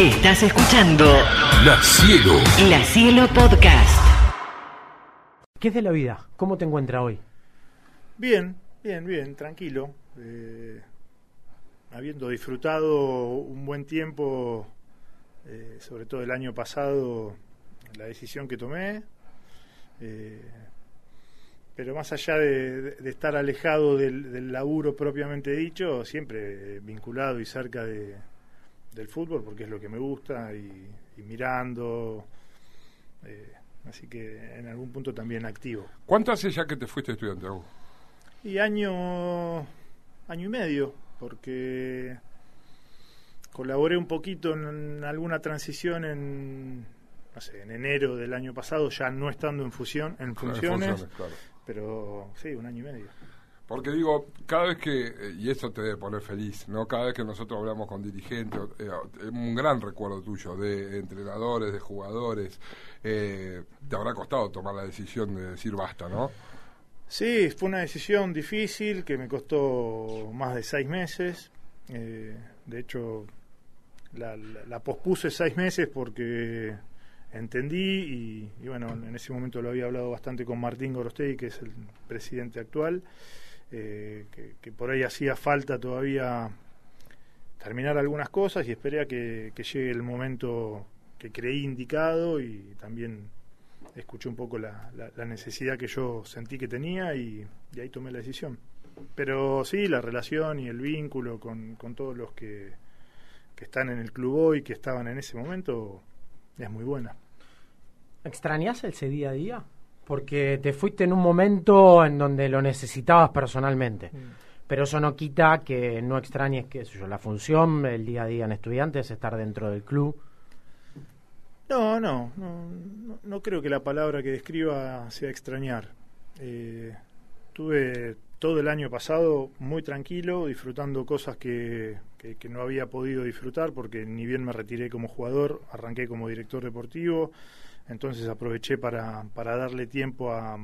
Estás escuchando La Cielo. La Cielo Podcast. ¿Qué es de la vida? ¿Cómo te encuentras hoy? Bien, bien, bien, tranquilo. Eh, habiendo disfrutado un buen tiempo, eh, sobre todo el año pasado, la decisión que tomé. eh, pero más allá de, de estar alejado del, del laburo propiamente dicho, siempre vinculado y cerca de, del fútbol, porque es lo que me gusta, y, y mirando. eh, así que en algún punto también activo. ¿Cuánto hace ya que te fuiste estudiante, Agus? Y año, año y medio, porque colaboré un poquito en alguna transición en, no sé, en enero del año pasado, ya no estando en fusión, en funciones, funciones, claro. pero sí, un año y medio. Porque digo, cada vez que, eh, y eso te debe poner feliz, ¿no? Cada vez que nosotros hablamos con dirigentes, eh, un gran recuerdo tuyo de entrenadores, de jugadores, eh, te habrá costado tomar la decisión de decir basta, ¿no? Sí, fue una decisión difícil que me costó más de seis meses. Eh, de hecho, la pospuse seis meses porque entendí y, y bueno, en ese momento lo había hablado bastante con Martín Gorostegui, que es el presidente actual, eh, que, por ahí hacía falta todavía terminar algunas cosas y esperé a que, que llegue el momento que creí indicado y también escuché un poco la, la- la necesidad que yo sentí que tenía y, y ahí tomé la decisión. Pero sí, la relación y el vínculo con, con todos los que, que están en el club hoy, que estaban en ese momento, es muy buena. ¿Extrañas ese día a día? Porque te fuiste en un momento en donde lo necesitabas personalmente. Pero eso no quita que no extrañes, sé yo, la función, el día a día en estudiantes, estar dentro del club. No, no, no, no, no creo que la palabra que describa sea extrañar. Eh, tuve todo el año pasado muy tranquilo, disfrutando cosas que, que- que no había podido disfrutar, porque ni bien me retiré como jugador, arranqué como director deportivo, entonces aproveché para, para darle tiempo a,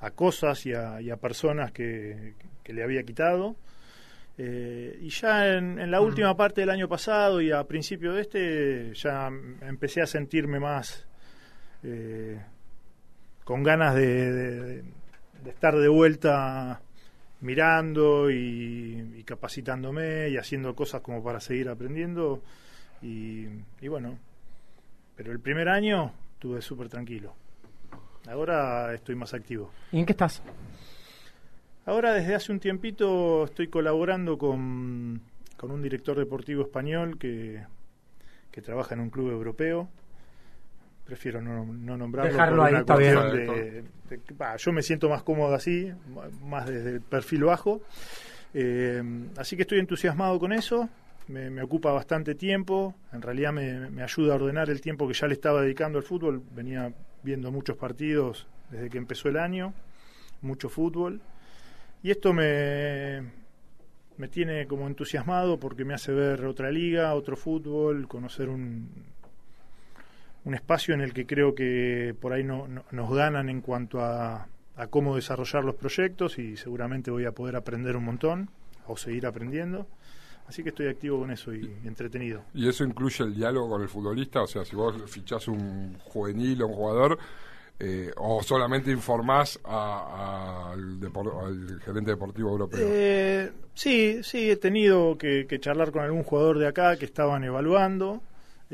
a cosas y a, y a personas que, que le había quitado. Eh, y ya en, en la última parte del año pasado y a principio de este, ya empecé a sentirme más eh, con ganas de, de- de estar de vuelta mirando y, y capacitándome y haciendo cosas como para seguir aprendiendo. Y, y bueno, pero el primer año estuve súper tranquilo. Ahora estoy más activo. ¿Y en qué estás? Ahora desde hace un tiempito estoy colaborando con, con un director deportivo español que, que trabaja en un club europeo. Prefiero no, no nombrarlo. Dejarlo por ahí, una está cuestión bien. de- de bah, yo me siento más cómodo así, más desde el perfil bajo. Eh, así que estoy entusiasmado con eso. Me, me ocupa bastante tiempo. En realidad me, me ayuda a ordenar el tiempo que ya le estaba dedicando al fútbol. Venía viendo muchos partidos desde que empezó el año, mucho fútbol. Y esto me, me tiene como entusiasmado porque me hace ver otra liga, otro fútbol, conocer un, un espacio en el que creo que por ahí no, no- nos ganan en cuanto a, a cómo desarrollar los proyectos y seguramente voy a poder aprender un montón o seguir aprendiendo. Así que estoy activo con eso y, y entretenido. ¿Y eso incluye el diálogo con el futbolista? O sea, si vos fichás un juvenil o un jugador, eh, o solamente informás a- a- al, al gerente deportivo europeo. Eh, sí, sí, he tenido que, que charlar con algún jugador de acá que estaban evaluando,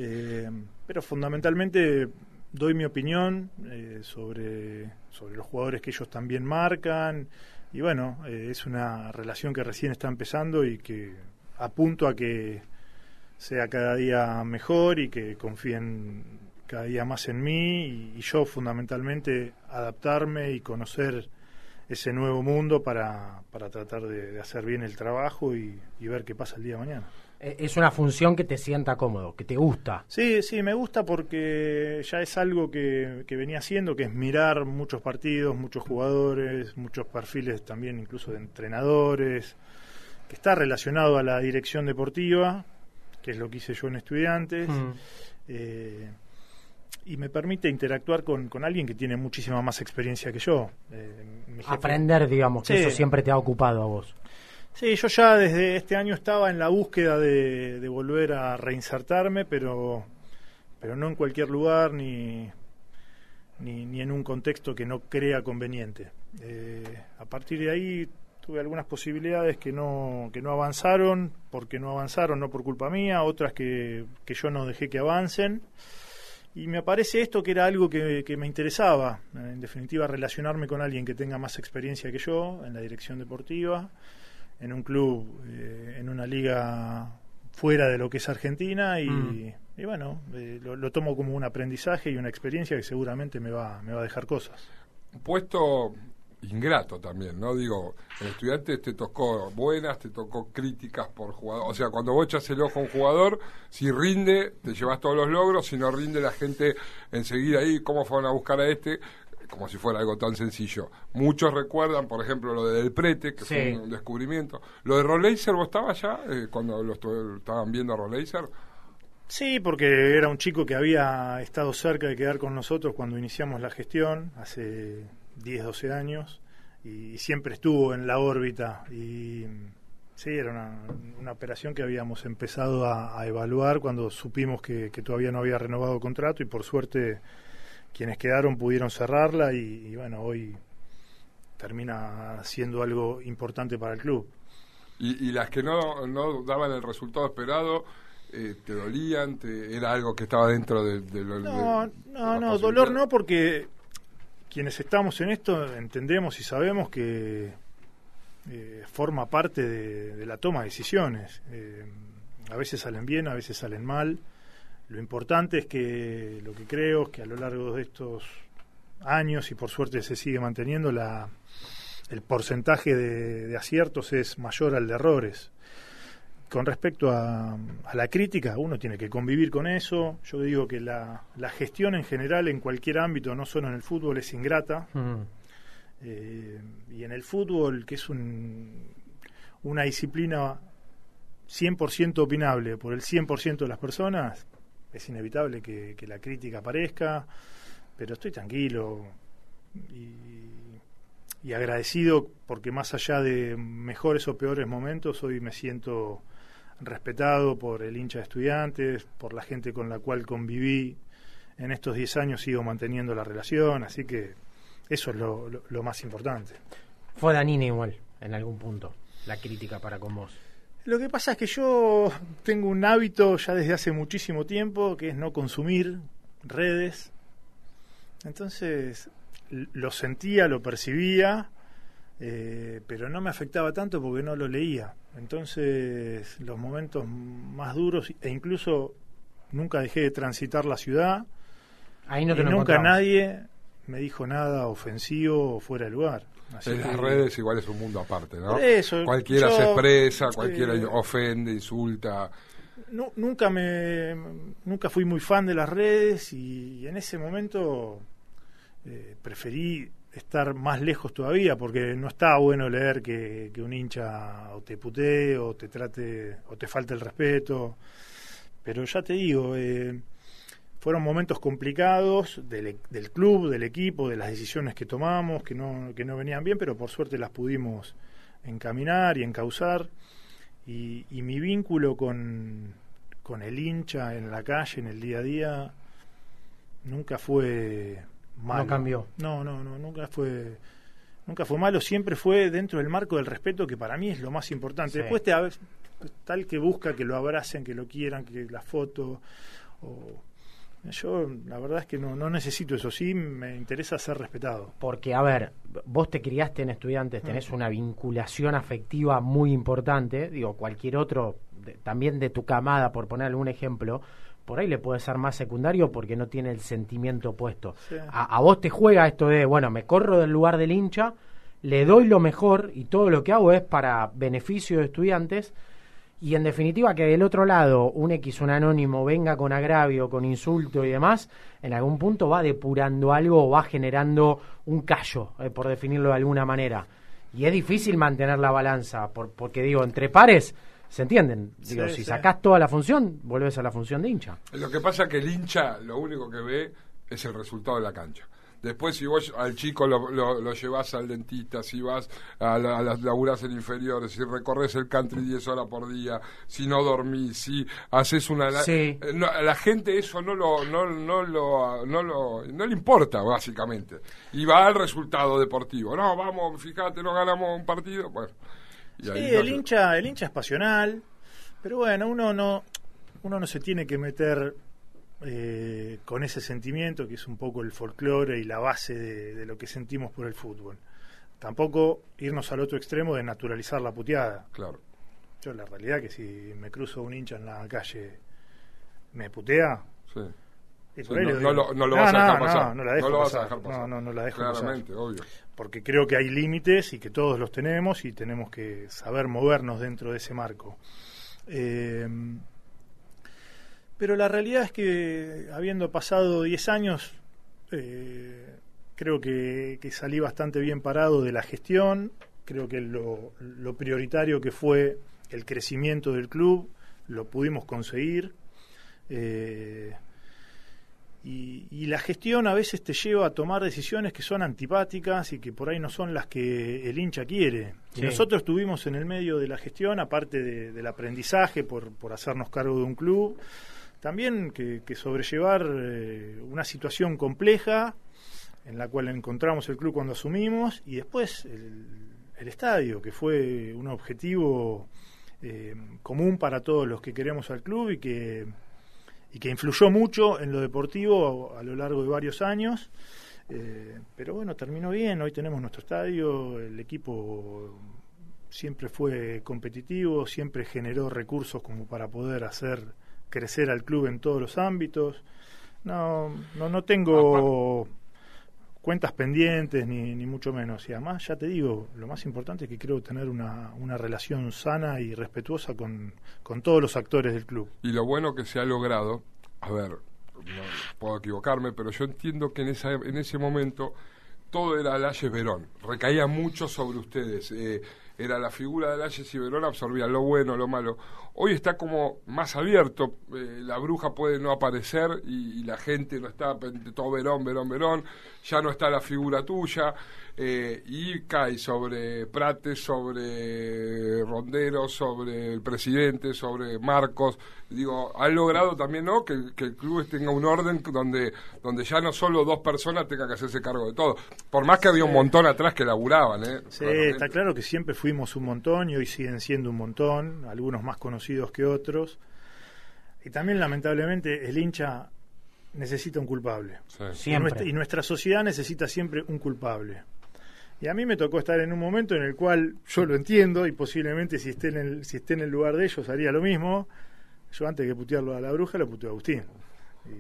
eh, pero fundamentalmente doy mi opinión eh, sobre, sobre los jugadores que ellos también marcan. Y bueno, eh, es una relación que recién está empezando y que apunto a que sea cada día mejor y que confíen cada día más en mí y, yo fundamentalmente adaptarme y conocer ese nuevo mundo para, para tratar de, de hacer bien el trabajo y, y ver qué pasa el día de mañana. Eh, Es una función que te sienta cómodo, que te gusta. Sí, sí, me gusta porque ya es algo que, que venía haciendo, que es mirar muchos partidos, muchos jugadores, muchos perfiles también incluso de entrenadores, que está relacionado a la dirección deportiva, que es lo que hice yo en estudiantes. Mm. eh, y me permite interactuar con, con alguien que tiene muchísima más experiencia que yo. Eh, Aprender, digamos, que Sí. eso siempre te ha ocupado a vos. Sí, yo ya desde este año estaba en la búsqueda de, volver a reinsertarme, pero, pero no en cualquier lugar ni, ni, ni en un contexto que no crea conveniente. Eh, a partir de ahí tuve algunas posibilidades que no, que no avanzaron, porque no avanzaron, no por culpa mía, otras que, que yo no dejé que avancen. Y me aparece esto que era algo que, que me interesaba, en definitiva relacionarme con alguien que tenga más experiencia que yo en la dirección deportiva, en un club, eh, en una liga fuera de lo que es Argentina y, Mm. y bueno, eh, lo, lo tomo como un aprendizaje y una experiencia que seguramente me va, me va a dejar cosas. Un puesto ingrato también, ¿no? Digo, en estudiantes te tocó buenas, te tocó críticas por jugador. O sea, cuando vos echas el ojo a un jugador, si rinde, te llevas todos los logros, si no rinde, la gente enseguida ahí, ¿cómo fueron a buscar a este? Como si fuera algo tan sencillo. Muchos recuerdan, por ejemplo, lo de Del Prete, que Sí. fue un descubrimiento. Lo de Roleiser, ¿vos estabas ya eh, cuando lo estaban viendo a Roleiser? Sí, porque era un chico que había estado cerca de quedar con nosotros cuando iniciamos la gestión, hace 10, 12 años, y siempre estuvo en la órbita. Y sí, era una, una operación que habíamos empezado a, a evaluar cuando supimos que, que todavía no había renovado contrato y por suerte quienes quedaron pudieron cerrarla y, y bueno, hoy termina siendo algo importante para el club. Y, y las que no, no daban el resultado esperado, eh, ¿te dolían? Te, ¿Era algo que estaba dentro de, No, de- no, no, dolor no, porque quienes estamos en esto entendemos y sabemos que eh, forma parte de, de la toma de decisiones. Eh, a veces salen bien, a veces salen mal. Lo importante es que lo que creo es que a lo largo de estos años, y por suerte se sigue manteniendo, la, el porcentaje de, de aciertos es mayor al de errores. Con respecto a, a la crítica, uno tiene que convivir con eso. Yo digo que la, la gestión en general, en cualquier ámbito, no solo en el fútbol, es ingrata. Mm. Eh, y en el fútbol, que es un- una disciplina 100% opinable por el 100% de las personas, es inevitable que, la crítica aparezca, pero estoy tranquilo y, y agradecido porque más allá de mejores o peores momentos, hoy me siento respetado por el hincha de estudiantes, por la gente con la cual conviví en estos 10 años, sigo manteniendo la relación, así que eso es lo, lo- lo más importante. Fue Danina igual, en algún punto, la crítica para con vos. Lo que pasa es que yo tengo un hábito ya desde hace muchísimo tiempo, que es no consumir redes. Entonces, lo sentía, lo percibía, eh, pero no me afectaba tanto porque no lo leía. Entonces, los momentos más duros, e incluso nunca dejé de transitar la ciudad, Ahí no y te lo nunca nadie me dijo nada ofensivo o fuera de lugar. Así En las redes igual es un mundo aparte, ¿no? Eso, cualquiera yo- se expresa, cualquiera eh, ofende, insulta. Nu- nunca me nunca fui muy fan de las redes y en ese momento eh, preferí estar más lejos todavía porque no está bueno leer que, que un hincha o te putee o te trate o te falte el respeto pero ya te digo eh, fueron momentos complicados del, e- del club del equipo de las decisiones que tomamos que no que no venían bien pero por suerte las pudimos encaminar y encauzar y, y mi vínculo con, con el hincha en la calle, en el día a día, nunca fue malo. No cambió. No, no, no, nunca fue nunca fue malo, siempre fue dentro del marco del respeto que para mí es lo más importante. Sí. Después te, tal que busca que lo abracen, que lo quieran, que la foto o yo la verdad es que no, no necesito eso, sí me interesa ser respetado. Porque, a ver, vos te criaste en estudiantes, tenés una vinculación afectiva muy importante. Digo, cualquier otro, de- también de tu camada, por poner algún ejemplo, por ahí le puede ser más secundario porque no tiene el sentimiento puesto. Sí. A, a vos te juega esto de, bueno, me corro del lugar del hincha, le doy lo mejor y todo lo que hago es para beneficio de estudiantes. Y en definitiva que del otro lado un X, un anónimo, venga con agravio, con insulto y demás, en algún punto va depurando algo o va generando un callo, eh, por definirlo de alguna manera. Y es difícil mantener la balanza, por- porque digo, entre pares, ¿se entienden? Digo, Sí, si sí. sacás toda la función, volvés a la función de hincha. Lo que pasa es que el hincha lo único que ve es el resultado de la cancha. Después, si vos al chico lo, lo, lo llevas al dentista, si vas a, la- a las laburas en inferiores, si recorres el country 10 horas por día, si no dormís, si haces una... la- Sí. eh, no, a la gente eso no lo, no, no, lo, no, lo, no le importa, básicamente. Y va al resultado deportivo. No, vamos, fíjate, no ganamos un partido. Bueno, y Sí, ahí el hincha, el hincha es pasional, pero bueno, uno no, uno no se tiene que meter eh, con ese sentimiento que es un poco el folclore y la base de, de lo que sentimos por el fútbol. Tampoco irnos al otro extremo de naturalizar la puteada. Claro. Yo la realidad que si me cruzo un hincha en la calle me putea, Sí. y por no, no lo, no lo vas a dejar no, pasar. no la dejo lo vas a dejar pasar. No, no, no la dejo pasar. Obvio. porque creo que hay límites y que todos los tenemos y tenemos que saber movernos dentro de ese marco. Eh, pero la realidad es que habiendo pasado 10 años, eh, creo que, que salí bastante bien parado de la gestión, creo que lo, lo prioritario que fue el crecimiento del club lo pudimos conseguir. Eh, y, y la gestión a veces te lleva a tomar decisiones que son antipáticas y que por ahí no son las que el hincha quiere. Sí. Y nosotros estuvimos en el medio de la gestión, aparte de- del aprendizaje por, por hacernos cargo de un club, también que, que sobrellevar eh, una situación compleja en la cual encontramos el club cuando asumimos y después el, estadio, que fue un objetivo eh, común para todos los que queremos al club y que y que influyó mucho en lo deportivo a, a lo largo de varios años. Eh, pero bueno, terminó bien, hoy tenemos nuestro estadio, el equipo siempre fue competitivo, siempre generó recursos como para poder hacer crecer al club en todos los ámbitos. No, no, no tengo cuentas pendientes ni, ni mucho menos. Y además, ya te digo, lo más importante es que creo tener una, una relación sana y respetuosa con, con todos los actores del club. Y lo bueno que se ha logrado, a ver, no puedo equivocarme, pero yo entiendo que en, esa, en ese momento todo era Layes Verón, recaía mucho sobre ustedes. eh, era la figura de Layes y Verón, absorbía lo bueno, lo malo. Hoy está como más abierto, eh, la bruja puede no aparecer y, y la gente no está todo Verón, Verón, Verón, ya no está la figura tuya, eh, y cae sobre Prates, sobre Rondero, sobre el presidente, sobre Marcos. Digo, han logrado también ¿no? que, que el club tenga un orden donde, donde ya no solo dos personas tengan que hacerse cargo de todo. Por más que había un montón atrás que laburaban. ¿eh? Sí, está claro que siempre fuimos un montón y hoy siguen siendo un montón, algunos más conocidos que otros. Y también, lamentablemente, el hincha necesita un culpable. Sí. Y Siempre. nuestra, y nuestra sociedad necesita siempre un culpable. Y a mí me tocó estar en un momento en el cual yo lo entiendo y posiblemente si esté en el, si esté en el lugar de ellos haría lo mismo. Yo antes que putearlo a la bruja, lo puteo a Agustín.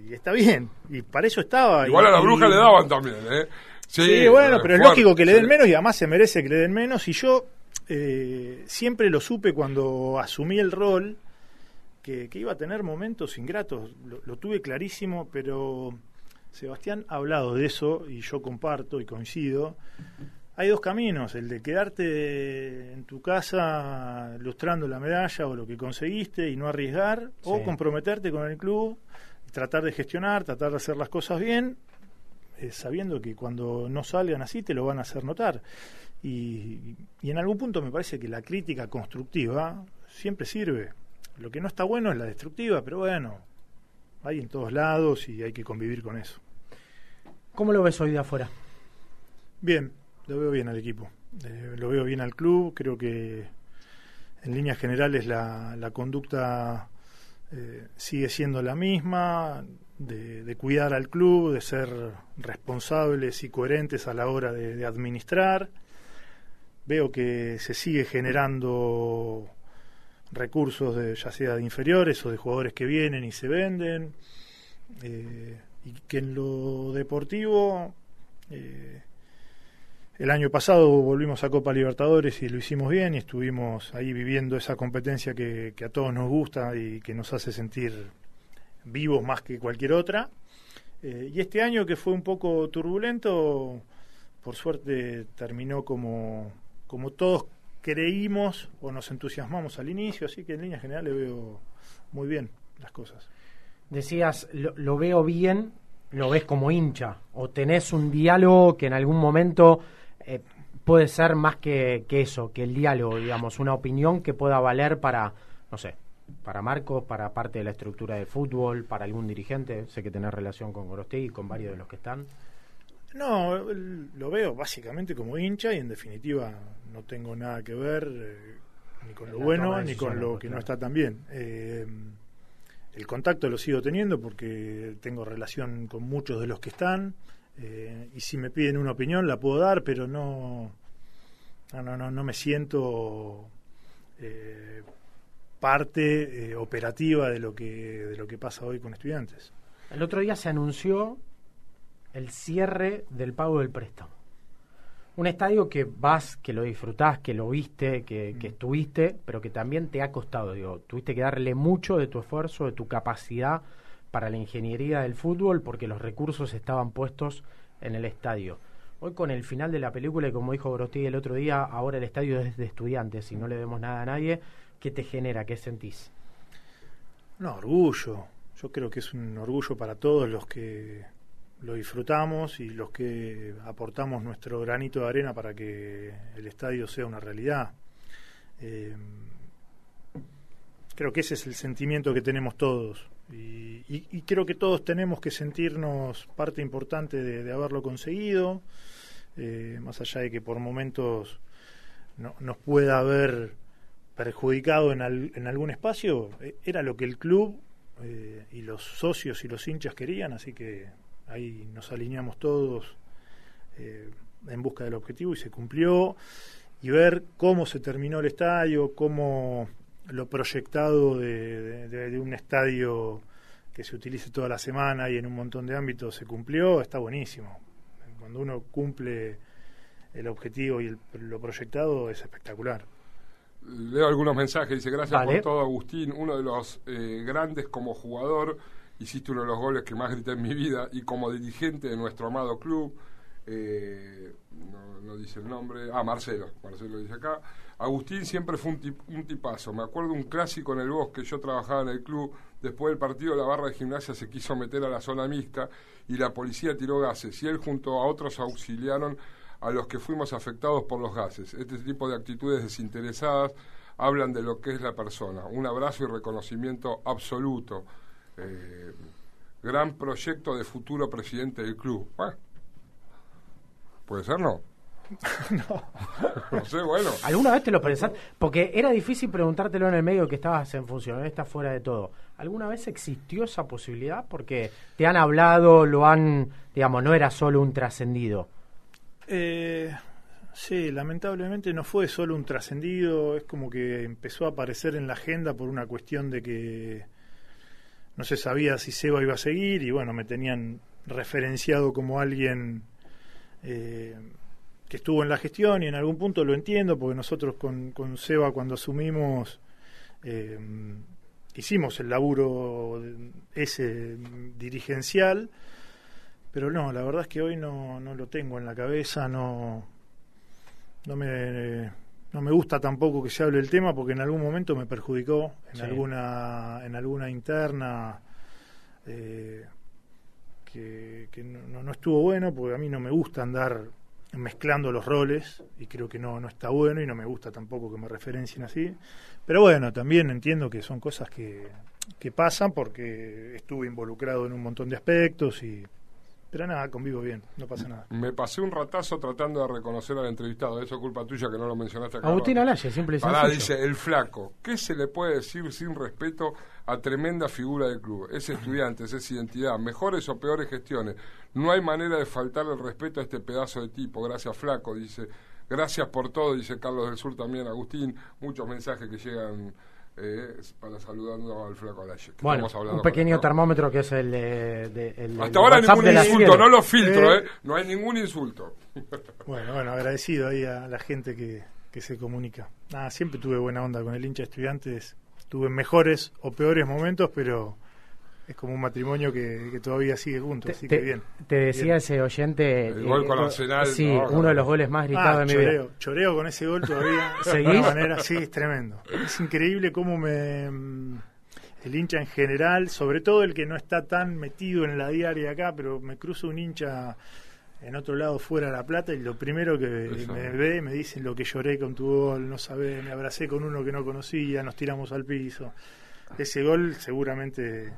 Y está bien. Y para eso estaba. Igual Y- a la y- bruja le daban también. ¿eh? Sí, bueno, eh, pero es fuerte, lógico que le den sí. menos y además se merece que le den menos. Y yo eh, siempre lo supe cuando asumí el rol, que, que iba a tener momentos ingratos. Lo, lo tuve clarísimo, pero Sebastián ha hablado de eso y yo comparto y coincido. Hay dos caminos, el de quedarte en tu casa lustrando la medalla o lo que conseguiste y no arriesgar, o comprometerte con el club, tratar de gestionar, tratar de hacer las cosas bien, eh, sabiendo que cuando no salgan así te lo van a hacer notar. Y, y en algún punto me parece que la crítica constructiva siempre sirve. Lo que no está bueno es la destructiva, pero bueno, hay en todos lados y hay que convivir con eso. ¿Cómo lo ves hoy de afuera? Bien, lo veo bien al equipo. Eh, lo veo bien al club. Creo que en líneas generales la, la conducta eh, sigue siendo la misma, de, de cuidar al club, de ser responsables y coherentes a la hora de, de administrar. Veo que se sigue generando recursos de, ya sea de inferiores o de jugadores que vienen y se venden. Eh, y que en lo deportivo eh, el año pasado volvimos a Copa Libertadores y lo hicimos bien y estuvimos ahí viviendo esa competencia que, a todos nos gusta y que nos hace sentir vivos más que cualquier otra. Eh, y este año que fue un poco turbulento, por suerte terminó como, como todos creímos o nos entusiasmamos al inicio, así que en líneas generales veo muy bien las cosas. Decías, lo, veo bien lo ves como hincha? ¿O tenés un diálogo que en algún momento eh, puede ser más que, eso, que el diálogo, digamos, una opinión que pueda valer para, no sé, para Marcos, para parte de la estructura de fútbol, para algún dirigente? Sé que tenés relación con Gorostegui, con varios de los que están. No, lo veo básicamente como hincha y en definitiva no tengo nada que ver eh, ni con lo la bueno ni con lo que no está tan bien. Eh, el contacto lo sigo teniendo porque tengo relación con muchos de los que están eh, y si me piden una opinión la puedo dar, pero no, no, no, no, no me siento eh, parte eh, operativa de lo que de lo que pasa hoy con estudiantes. El otro día se anunció el cierre del pago del préstamo. Un estadio que vas, que lo disfrutás, que lo viste, que, que estuviste, pero que también te ha costado. Digo, tuviste que darle mucho de tu esfuerzo, de tu capacidad para la ingeniería del fútbol, porque los recursos estaban puestos en el estadio. Hoy con el final de la película, y como dijo Grosti el otro día, ahora el estadio es de estudiantes y no le vemos nada a nadie, ¿qué te genera? ¿Qué sentís? No, orgullo. Yo creo que es un orgullo para todos los que lo disfrutamos y los que aportamos nuestro granito de arena para que el estadio sea una realidad. Eh, creo que ese es el sentimiento que tenemos todos. Y, y- y creo que todos tenemos que sentirnos parte importante de, haberlo conseguido, eh, más allá de que por momentos no, nos pueda haber perjudicado en, al- en algún espacio, eh, era lo que el club y los socios y los hinchas querían, así que ahí nos alineamos todos eh, en busca del objetivo y se cumplió. Y ver cómo se terminó el estadio, cómo lo proyectado de, de- de- de un estadio que se utilice toda la semana y en un montón de ámbitos se cumplió, está buenísimo. Cuando uno cumple el objetivo y el- lo proyectado es espectacular. Leo algunos mensajes, dice gracias Vale. por todo Agustín, uno de los eh, grandes como jugador, hiciste uno de los goles que más grité en mi vida y como dirigente de nuestro amado club, eh, no, dice el nombre, ah Marcelo, Marcelo dice acá, Agustín siempre fue un, tip- un tipazo, me acuerdo un clásico en el bosque, yo trabajaba en el club, después del partido la barra de gimnasia se quiso meter a la zona mixta y la policía tiró gases y él junto a otros auxiliaron a los que fuimos afectados por los gases. Este tipo de actitudes desinteresadas hablan de lo que es la persona. Un abrazo y reconocimiento absoluto. Eh, gran proyecto de futuro presidente del club. Bueno, ¿Puede ser, no? no. no sé, bueno. ¿Alguna vez te lo pensaste? Porque era difícil preguntártelo en el medio que estabas en función, ahora estás fuera de todo. ¿Alguna vez existió esa posibilidad? Porque te han hablado, lo han, digamos, no era solo un trascendido. Eh, sí, lamentablemente no fue solo un trascendido, es como que empezó a aparecer en la agenda por una cuestión de que no se sabía si Seba iba a seguir y bueno, me tenían referenciado como alguien eh, que estuvo en la gestión y en algún punto lo entiendo porque nosotros con, con Seba cuando asumimos eh, hicimos el laburo ese dirigencial pero no, la verdad es que hoy no, no lo tengo en la cabeza, no, no me no me gusta tampoco que se hable el tema porque en algún momento me perjudicó en Sí. alguna en alguna interna eh, que, que no, no- no estuvo bueno porque a mí no me gusta andar mezclando los roles y creo que no, no está bueno y no me gusta tampoco que me referencien así pero bueno también entiendo que son cosas que, que pasan porque estuve involucrado en un montón de aspectos y pero nada, convivo bien, no pasa nada. Me pasé un ratazo tratando de reconocer al entrevistado. Eso es culpa tuya que no lo mencionaste acá. Agustín Pará, sencillo. dice el flaco. ¿Qué se le puede decir sin respeto a tremenda figura del club? Es estudiante, es identidad, mejores o peores gestiones. No hay manera de faltar el respeto a este pedazo de tipo. Gracias, flaco, dice. Gracias por todo, dice Carlos del Sur también, Agustín. Muchos mensajes que llegan eh, para saludando al flaco Alaye. Bueno, un él, pequeño ¿no? termómetro que es el de... de- el Hasta ahora WhatsApp ningún insulto, no lo filtro, Eh. ¿eh? No hay ningún insulto. Bueno, bueno, agradecido ahí a la gente que, que se comunica. Nada, siempre tuve buena onda con el hincha de estudiantes. Tuve mejores o peores momentos, pero es como un matrimonio que, que todavía sigue juntos, Te, así que bien. te decía Bien. ese oyente... El gol con eh, Arsenal, Sí, ¿no? uno de los goles más gritados Ah, de mi vida. choreo, choreo con ese gol todavía. de ¿Seguís? alguna manera, sí, es tremendo. Es increíble cómo me... mm, el hincha en general, sobre todo el que no está tan metido en la diaria acá, pero me cruzo un hincha en otro lado fuera de La Plata y lo primero que Eso. me ve me dicen lo que lloré con tu gol, no sabés, me abracé con uno que no conocía, nos tiramos al piso. Ese gol seguramente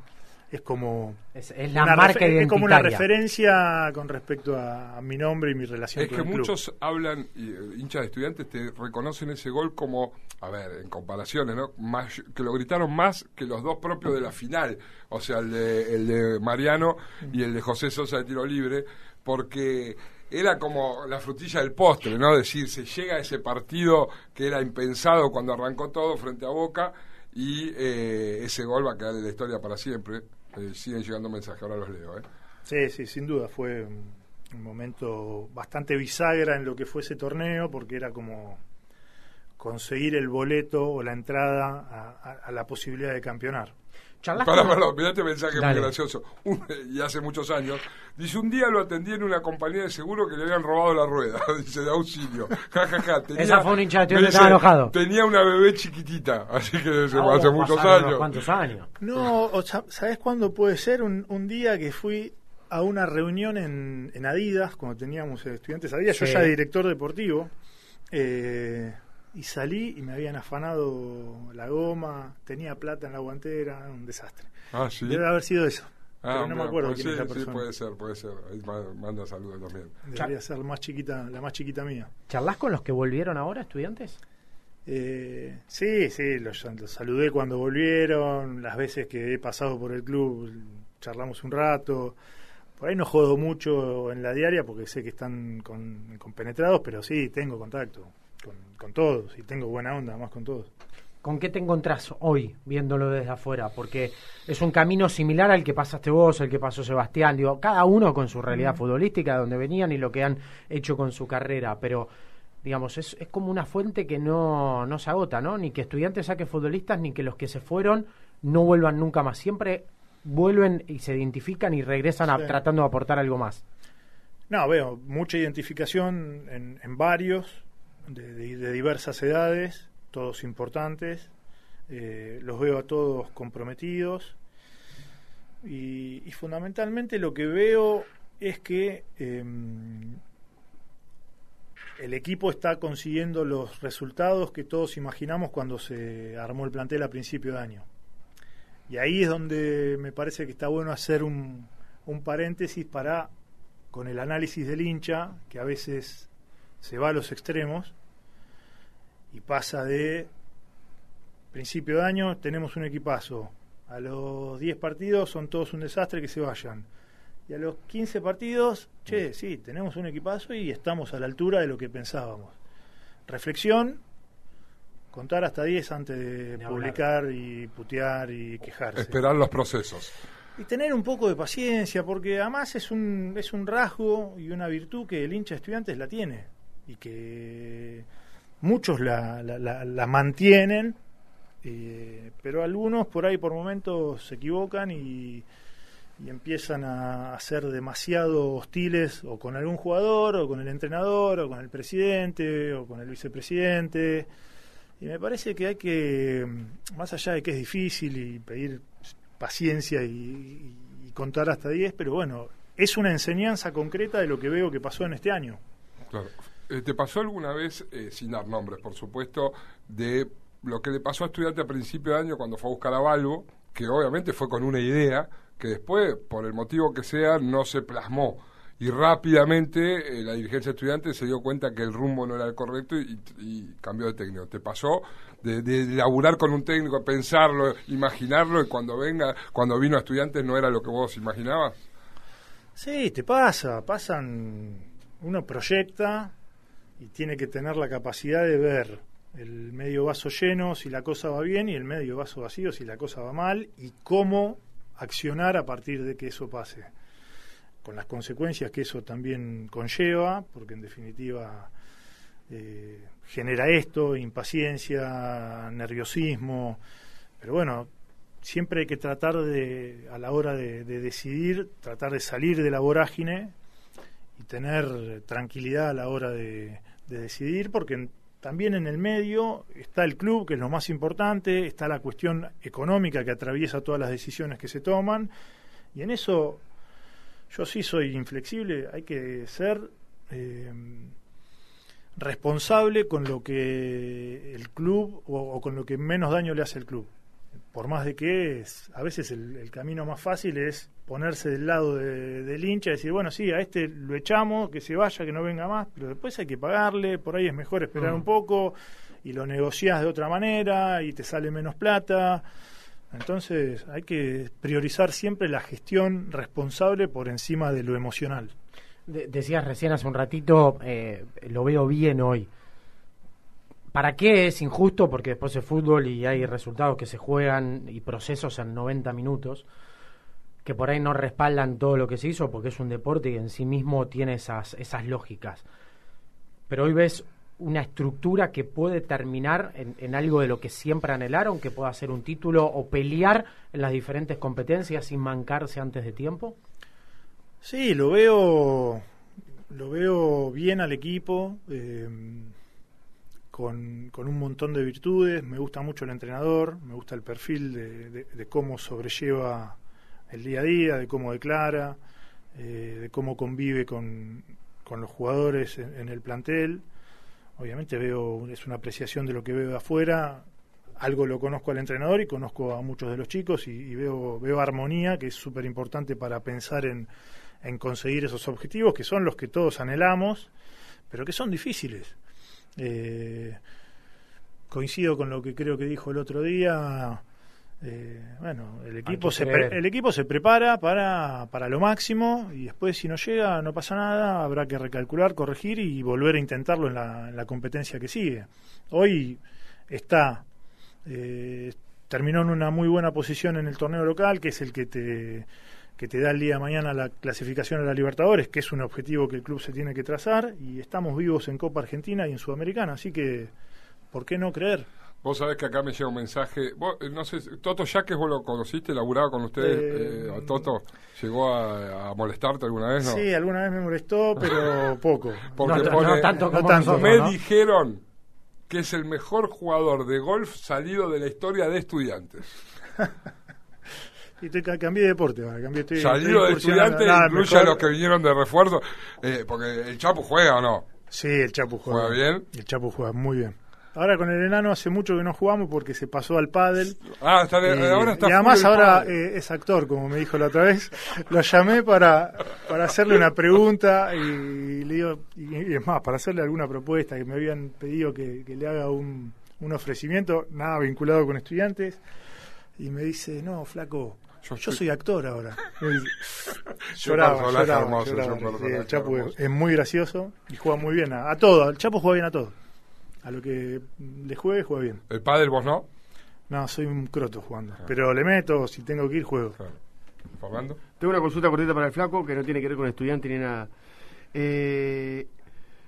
es como Es, es la una marca es como una referencia con respecto a, a mi nombre y mi relación Es con que el club. muchos hablan, y, eh, hinchas de estudiantes, te reconocen ese gol como, a ver, en comparaciones, ¿no? Más, que lo gritaron más que los dos propios de la final. O sea, el de, el de Mariano y el de José Sosa de tiro libre, porque era como la frutilla del postre, ¿no? Decir, se llega a ese partido que era impensado cuando arrancó todo frente a Boca y eh, ese gol va a quedar en la historia para siempre. Eh, siguen llegando mensajes, ahora los leo, ¿eh? Sí, sí, sin duda fue un, momento bastante bisagra en lo que fue ese torneo, porque era como conseguir el boleto o la entrada a la posibilidad de campeonar. Charlas Pará, con- pará, mirá este mensaje Dale. muy gracioso. Un- y hace muchos años. Dice, un día lo atendí en una compañía de seguro que le habían robado la rueda. Dice, de auxilio. Ja, ja, ja. Tenía- Esa fue un hincha de estaba enojado. Tenía una bebé chiquitita. Así que se- Ah, hace oh, muchos años. cuantos años. No, o sa- ¿sabés cuándo puede ser? Un, un día que fui a una reunión en, en Adidas, cuando teníamos estudiantes Adidas, yo ya de director deportivo, eh, y salí y me habían afanado la goma, tenía plata en la guantera, un desastre. Ah, sí. Debe haber sido eso. Ah, pero no me acuerdo pues quién es la sí, sí, persona. puede ser, puede ser. Ahí ma- manda saludos también. Debería ser la más chiquita, la más chiquita mía. ¿Charlas con los que volvieron ahora, estudiantes? Eh, sí, sí, los, los saludé cuando volvieron, las veces que he pasado por el club, charlamos un rato. Por ahí no jodo mucho en la diaria porque sé que están con, compenetrados, pero sí, tengo contacto con, con todos y tengo buena onda más con todos. ¿Con qué te encontrás hoy viéndolo desde afuera? Porque es un camino similar al que pasaste vos, el que pasó Sebastián. Digo, cada uno con su realidad futbolística, de donde venían y lo que han hecho con su carrera. Pero, digamos, es, es como una fuente que no, no se agota, ¿no? Ni que estudiantes saque futbolistas, ni que los que se fueron no vuelvan nunca más. Siempre vuelven y se identifican y regresan a- Sí. tratando de aportar algo más. No, veo mucha identificación en, en varios, de, diversas edades, todos importantes. Eh, los veo a todos comprometidos. Y, y fundamentalmente lo que veo es que em, el equipo está consiguiendo los resultados que todos imaginamos cuando se armó el plantel a principio de año. Y ahí es donde me parece que está bueno hacer un, un paréntesis para con el análisis del hincha, que a veces se va a los extremos y pasa de principio de año tenemos un equipazo, a los 10 partidos son todos un desastre que se vayan. Y a los 15 partidos, che, sí, tenemos un equipazo y estamos a la altura de lo que pensábamos. Reflexión, contar hasta 10 antes de Ni hablar. publicar y putear y quejarse. Esperar los procesos. Y tener un poco de paciencia, porque además es un, es un rasgo y una virtud que el hincha de estudiantes la tiene y que muchos la, la, la- la mantienen, eh, pero algunos por ahí por momentos se equivocan y, y empiezan a, ser demasiado hostiles o con algún jugador o con el entrenador o con el presidente o con el vicepresidente. Y me parece que hay que, más allá de que es difícil y pedir paciencia y, y- y contar hasta 10, pero bueno, es una enseñanza concreta de lo que veo que pasó en este año. Claro. Eh, ¿Te pasó alguna vez, eh, sin dar nombres, por supuesto, de lo que le pasó a estudiante a principio de año cuando fue a buscar a Balbo, que obviamente fue con una idea, que después, por el motivo que sea, no se plasmó? Y rápidamente eh, la dirigencia estudiante se dio cuenta que el rumbo no era el correcto y, cambió de técnico. ¿Te pasó de, de laburar con un técnico, pensarlo, imaginarlo y cuando venga, cuando vino a estudiantes no era lo que vos imaginabas? Sí, te pasa, pasan, uno proyecta y tiene que tener la capacidad de ver el medio vaso lleno si la cosa va bien y el medio vaso vacío si la cosa va mal y cómo accionar a partir de que eso pase, con las consecuencias que eso también conlleva, porque en definitiva eh, genera esto, impaciencia, nerviosismo, pero bueno, siempre hay que tratar de, a la hora de, de decidir, tratar de salir de la vorágine y tener tranquilidad a la hora de, de decidir, porque también en el medio está el club, que es lo más importante, está la cuestión económica que atraviesa todas las decisiones que se toman, y en eso yo sí soy inflexible, hay que ser eh, responsable con lo que el club o, o con lo que menos daño le hace el club por más de que es, a veces el, el, camino más fácil es ponerse del lado de, del hincha y decir, bueno, sí, a este lo echamos, que se vaya, que no venga más, pero después hay que pagarle, por ahí es mejor esperar Mm. un poco y lo negociás de otra manera y te sale menos plata. Entonces hay que priorizar siempre la gestión responsable por encima de lo emocional. De- decías recién hace un ratito, eh, lo veo bien hoy. ¿Para qué es injusto? Porque después es fútbol y hay resultados que se juegan y procesos en 90 minutos que por ahí no respaldan todo lo que se hizo porque es un deporte y en sí mismo tiene esas, esas lógicas. Pero hoy ves una estructura que puede terminar en, algo de lo que siempre anhelaron, que pueda ser un título o pelear en las diferentes competencias sin mancarse antes de tiempo. Sí, lo veo, lo veo bien al equipo, eh, con, con un montón de virtudes. Me gusta mucho el entrenador, me gusta el perfil de, cómo sobrelleva el día a día, de cómo declara, eh, de cómo convive con, con los jugadores en, el plantel. Obviamente veo, es una apreciación de lo que veo de afuera. Algo lo conozco al entrenador y conozco a muchos de los chicos y, y veo, veo armonía, que es súper importante para pensar en, en conseguir esos objetivos, que son los que todos anhelamos, pero que son difíciles. Eh, coincido con lo que creo que dijo el otro día. eh, bueno, el equipo, se pre- el equipo se prepara para, para lo máximo y después si no llega no pasa nada, habrá que recalcular, corregir y volver a intentarlo en la, en la competencia que sigue. Hoy está, eh, terminó en una muy buena posición en el torneo local, que es el que te, que te da el día de mañana la clasificación a la Libertadores, que es un objetivo que el club se tiene que trazar, y estamos vivos en Copa Argentina y en Sudamericana, así que, ¿por qué no creer? Vos sabés que acá me llega un mensaje. Vos, eh, no sé, Toto Yaques, vos lo conociste, laburaba con ustedes. Eh, eh, Toto, ¿llegó a, a molestarte alguna vez? No. Sí, alguna vez me molestó, pero poco. Porque no, pone- no tanto no tanto. Me ¿no? dijeron que es el mejor jugador de golf salido de la historia de estudiantes. Y te ca- cambié de deporte ahora, cambié estoy, Salido de estudiantes, Nada, incluye a los que vinieron de refuerzo. eh, porque el Chapo juega o no. Sí, el Chapu juega, ¿Juega bien? El Chapu juega muy bien. Ahora con el enano hace mucho que no jugamos porque se pasó al pádel. Ah, está de- Y- ahora está y además ahora eh, es actor, como me dijo la otra vez. Lo llamé para, para hacerle una pregunta y le digo, y, y es más, para hacerle alguna propuesta que me habían pedido que, que le haga un, un ofrecimiento, nada vinculado con estudiantes. Y me dice, no, flaco, Yo soy actor ahora. Lloraba, lloraba, hermoso, lloraba. Sí, el Chapo es, hermoso. es muy gracioso y juega muy bien a, a todo. El Chapo juega bien a todo. A lo que le juegue, juega bien. El padre, vos no. No, soy un croto jugando. Pero le meto, si tengo que ir, juego. Claro. Tengo una consulta cortita para el flaco que no tiene que ver con estudiante ni nada. Eh,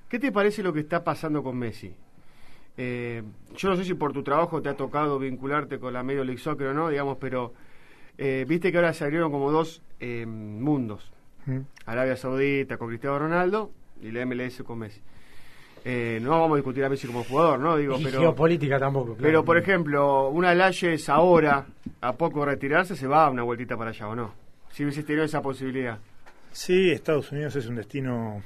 ¿Qué te parece lo que está pasando con Messi? Eh, yo no sé si por tu trabajo te ha tocado vincularte con la Major League Soccer o no, digamos, pero eh, viste que ahora se abrieron como dos eh, mundos. ¿Mm? Arabia Saudita con Cristiano Ronaldo y la MLS con Messi. Eh, no vamos a discutir a Messi como jugador, ¿no? Digo, y pero, geopolítica tampoco. claro. pero por ejemplo, una Layes ahora, a poco de retirarse, se va a una vueltita para allá, ¿o no? Si hubiese tenido esa posibilidad. Sí, Estados Unidos es un destino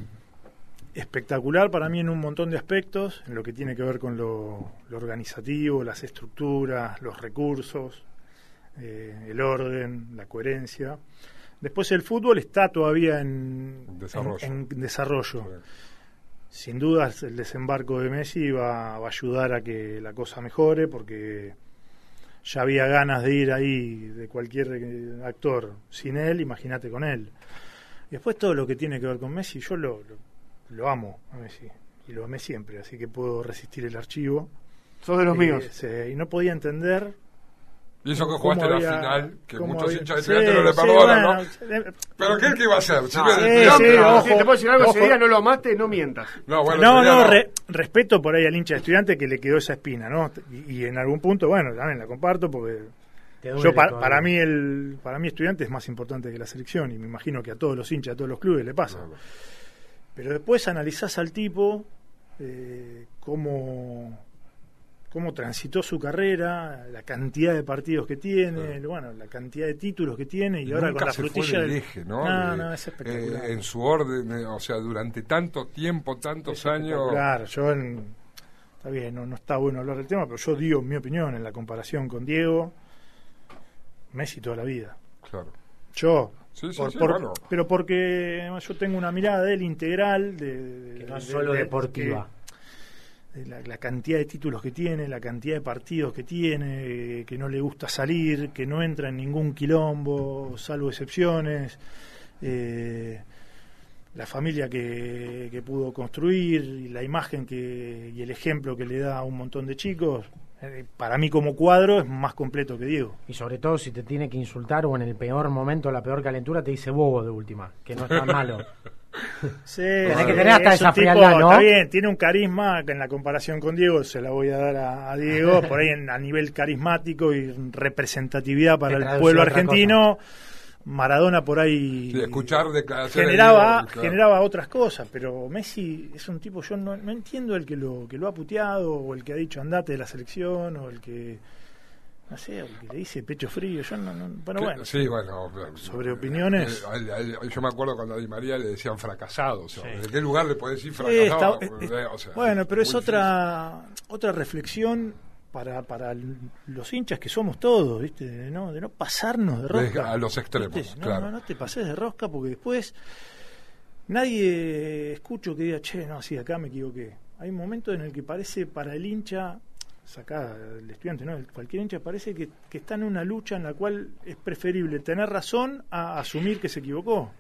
espectacular para mí en un montón de aspectos, en lo que tiene que ver con lo, lo organizativo, las estructuras, los recursos, eh, el orden, la coherencia. Después el fútbol está todavía en Desarrollo. en- en desarrollo. Sin dudas el desembarco de Messi va, va a ayudar a que la cosa mejore porque ya había ganas de ir ahí de cualquier eh, actor sin él, imagínate con él. Y después todo lo que tiene que ver con Messi, yo lo, lo, lo amo a Messi y lo amé siempre, así que puedo resistir el archivo. Sos de los Eh, míos. y no podía entender Y eso que jugaste la había- final, que muchos había- hinchas de Sí, estudiantes no le sí, perdonan, bueno, ¿no? ¿Pero qué, qué iba a hacer? Si Ah, ojo. si te puedo decir algo, ese día no lo amaste, no mientas. No, bueno, no, no, re- respeto por ahí al hincha de estudiante que le quedó esa espina, ¿no? Y, y en algún punto, bueno, también la comparto porque Te duele yo pa- todavía. para mí el para mí estudiante es más importante que la selección y me imagino que a todos los hinchas, a todos los clubes le pasa. Claro. Pero después analizás al tipo eh, cómo, cómo transitó su carrera, la cantidad de partidos que tiene, bueno, la cantidad de títulos que tiene y, ahora nunca con la se frutilla del del- eje, ¿no? No, De- no, es espectacular. eh, en su orden, eh, o sea, durante tanto tiempo, tantos años. Claro, yo en- está bien, no, no está bueno hablar del tema, pero yo digo mi opinión en la comparación con Diego, Messi toda la vida. Claro. Yo, Sí, sí, por- sí, por- bueno. pero porque yo tengo una mirada de él integral, de, de- Que no es de- solo de- deportiva. De la, la cantidad de títulos que tiene, la cantidad de partidos que tiene, que no le gusta salir, que no entra en ningún quilombo, salvo excepciones. eh, la familia que, que pudo construir y la imagen que, y el ejemplo que le da a un montón de chicos, eh, para mí como cuadro es más completo que Diego. Y sobre todo si te tiene que insultar o en el peor momento, la peor calentura, te dice bobo de última, que no es tan malo. Sí, Tenés sí, que tener hasta es esa tipo- frialdad, ¿no? Está bien, tiene un carisma que en la comparación con Diego se la voy a dar a, a Diego, por ahí en- a nivel carismático y representatividad para el pueblo argentino. Maradona por ahí Sí, escuchar generaba Diego, claro. generaba otras cosas, pero Messi es un tipo yo no, no entiendo el que lo que lo ha puteado o el que ha dicho andate de la selección o el que no sé, que le dice pecho frío, yo no, no- bueno, bueno. Sí, bueno. eh, Sobre opiniones. eh, yo me acuerdo cuando a Di María le decían fracasado. O sea, ¿De qué lugar le podés decir Sí, fracasado? es- Eh, o sea, bueno, pero es otra otra reflexión para, para los hinchas que somos todos, ¿viste? De no, de no pasarnos de De- rosca. a los extremos, ¿viste? No, claro. no, no te pases de rosca porque después nadie escucho que diga, che, no, sí, acá me equivoqué. Hay un momento en el que parece para el hincha, saca el estudiante, ¿no? Cualquier hincha parece que, que está en una lucha en la cual es preferible tener razón a asumir que se equivocó.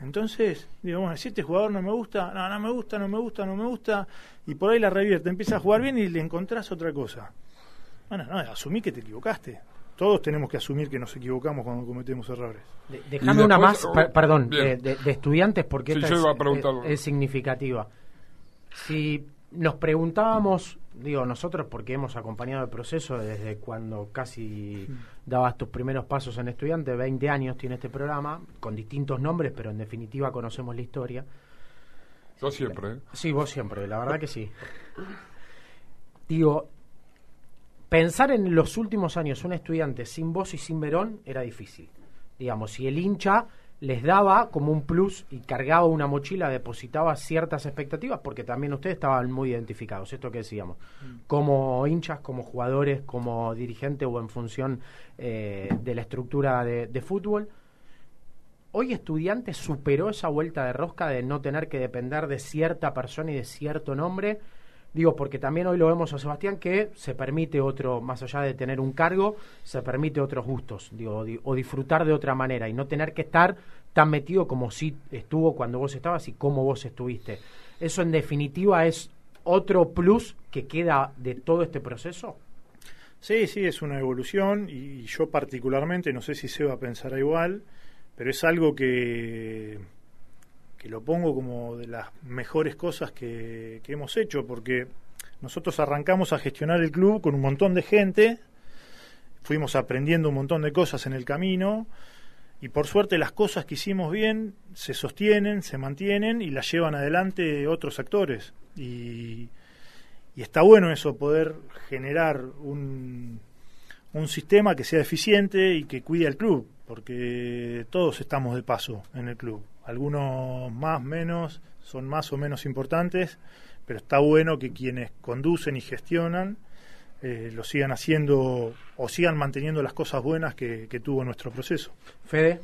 Entonces, digo, bueno, si este jugador no me gusta, no, no me gusta, no me gusta, no me gusta, y por ahí la revierte, empieza a jugar bien y le encontrás otra cosa. Bueno, no, asumí que te equivocaste. Todos tenemos que asumir que nos equivocamos cuando cometemos errores. De- Déjame Y una más, oh, per- perdón, de, de- de estudiantes, porque Sí, esta yo es, iba a preguntar. es- es significativa. Si nos preguntábamos, digo nosotros, porque hemos acompañado el proceso desde cuando casi dabas tus primeros pasos en estudiante, 20 años tiene este programa, con distintos nombres, pero en definitiva conocemos la historia. Yo siempre, ¿eh? Sí, vos siempre, la verdad que sí. Digo, pensar en los últimos años un estudiante sin vos y sin Verón era difícil. Digamos, si el hincha les daba como un plus y cargaba una mochila, depositaba ciertas expectativas, porque también ustedes estaban muy identificados, esto que decíamos, como hinchas, como jugadores, como dirigente o en función eh, de la estructura de, de fútbol. Hoy estudiante superó esa vuelta de rosca de no tener que depender de cierta persona y de cierto nombre. Digo, porque también hoy lo vemos a Sebastián que se permite otro, más allá de tener un cargo, se permite otros gustos, digo, di- o disfrutar de otra manera y no tener que estar tan metido como si estuvo cuando vos estabas y como vos estuviste. Eso en definitiva es otro plus que queda de todo este proceso. Sí, sí, es una evolución y yo particularmente, no sé si Seba pensará igual, pero es algo que, que lo pongo como de las mejores cosas que, hemos hecho, porque nosotros arrancamos a gestionar el club con un montón de gente, fuimos aprendiendo un montón de cosas en el camino y por suerte las cosas que hicimos bien se sostienen, se mantienen y las llevan adelante otros actores. Y, y está bueno eso, poder generar un, un sistema que sea eficiente y que cuide al club, porque todos estamos de paso en el club. Algunos más, menos, son más o menos importantes, pero está bueno que quienes conducen y gestionan eh, lo sigan haciendo o sigan manteniendo las cosas buenas que, que tuvo nuestro proceso. Fede,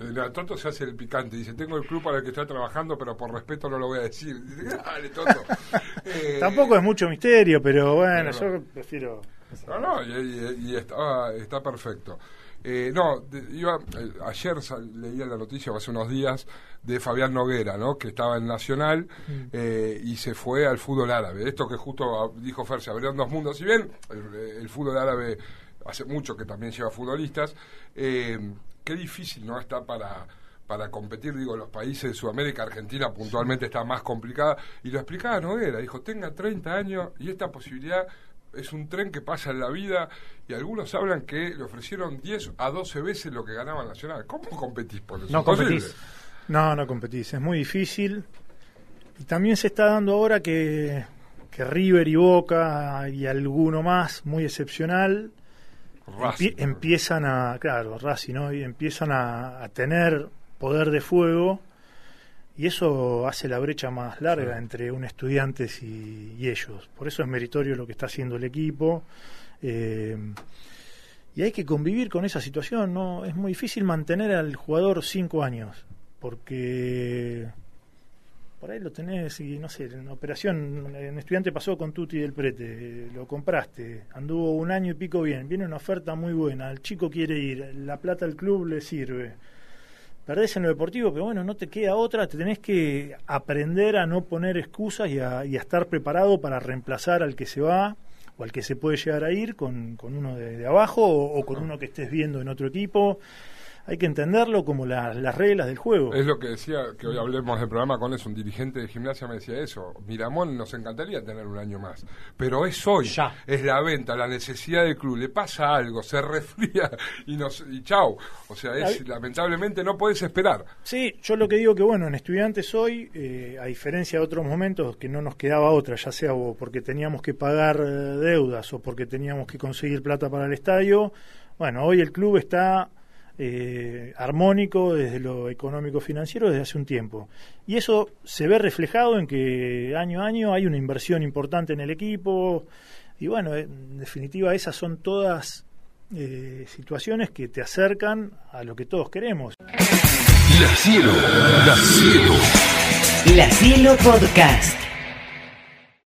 El Eh, Toto se hace el picante. Dice, tengo el club para el que estoy trabajando, pero por respeto no lo voy a decir. Dice, dale, Toto. Eh, Tampoco es mucho misterio, pero bueno, Pero- yo prefiero... No, no, y, y- y está, está perfecto. Eh, no, de- iba, eh, ayer sal- leía la noticia, hace unos días, de Fabián Noguera, ¿no? que estaba en Nacional eh, y se fue al fútbol árabe. Esto que justo ah, dijo Fer, se abrieron dos mundos. Si bien el, el fútbol árabe hace mucho que también lleva futbolistas, eh, qué difícil no está para para competir, digo, los países de Sudamérica, Argentina puntualmente está más complicada, y lo explicaba Noguera, dijo, tenga 30 años y esta posibilidad es un tren que pasa en la vida y algunos hablan que le ofrecieron 10 a 12 veces lo que ganaba Nacional. ¿Cómo competís por eso? No competís. No, no competís, es muy difícil Y también se está dando ahora que, que River y Boca y alguno más muy excepcional Racing. empie- empiezan a, claro, Racing, ¿no? Y empiezan a, a tener poder de fuego y eso hace la brecha más larga entre un estudiantes y, y ellos. Por eso es meritorio lo que está haciendo el equipo. eh, y hay que convivir con esa situación, ¿no? Es muy difícil mantener al jugador cinco años, porque por ahí lo tenés y no sé, en operación, un estudiante pasó con Tuti del Prete, eh, lo compraste, anduvo un año y pico bien, viene una oferta muy buena, el chico quiere ir, la plata al club le sirve. Perdés en lo deportivo, pero bueno, no te queda otra, te tenés que aprender a no poner excusas y a, y a estar preparado para reemplazar al que se va o al que se puede llegar a ir con, con uno de, de abajo o, o con uno que estés viendo en otro equipo. Hay que entenderlo como la- las reglas del juego. Es lo que decía, que hoy hablemos del programa con eso, un dirigente de gimnasia me decía eso, Miramón nos encantaría tener un año más, pero es hoy, Ya. es la venta, la necesidad del club, le pasa algo, se resfría y, nos, y chau, o sea, es, lamentablemente no puedes esperar. Sí, yo lo que digo que bueno, en estudiantes hoy, eh, a diferencia de otros momentos que no nos quedaba otra, ya sea porque teníamos que pagar eh, deudas o porque teníamos que conseguir plata para el estadio, bueno, hoy el club está eh, armónico desde lo económico financiero desde hace un tiempo. Y eso se ve reflejado en que año a año hay una inversión importante en el equipo. Y bueno, en definitiva esas son todas eh, situaciones que te acercan a lo que todos queremos. La Cielo, La Cielo. La Cielo Podcast.